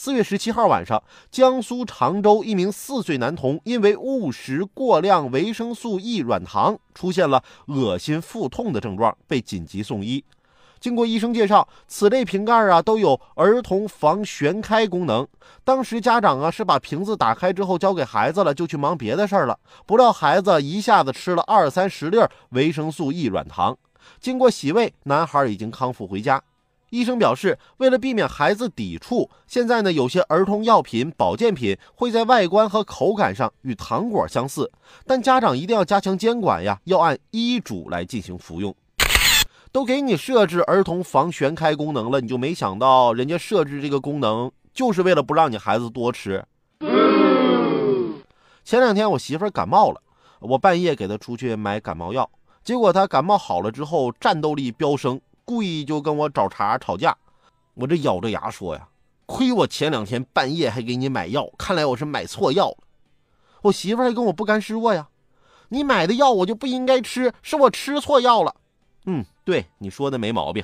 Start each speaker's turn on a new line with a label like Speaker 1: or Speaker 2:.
Speaker 1: 四月十七号晚上，江苏常州一名四岁男童因为误食过量维生素 E 软糖，出现了恶心、腹痛的症状，被紧急送医。经过医生介绍，此类瓶盖啊都有儿童防旋开功能。当时家长啊是把瓶子打开之后交给孩子了，就去忙别的事儿了。不料孩子一下子吃了二三十粒维生素 E 软糖。经过洗胃，男孩已经康复回家。医生表示，为了避免孩子抵触，现在呢有些儿童药品、保健品会在外观和口感上与糖果相似，但家长一定要加强监管呀，要按医嘱来进行服用。都给你设置儿童防旋开功能了，你就没想到人家设置这个功能就是为了不让你孩子多吃。前两天我媳妇儿感冒了，我半夜给她出去买感冒药，结果她感冒好了之后战斗力飙升。故意就跟我找茬吵架，我这咬着牙说呀，亏我前两天半夜还给你买药，看来我是买错药了。我媳妇还跟我不甘示弱呀，你买的药我就不应该吃，是我吃错药了。嗯，对你说的没毛病。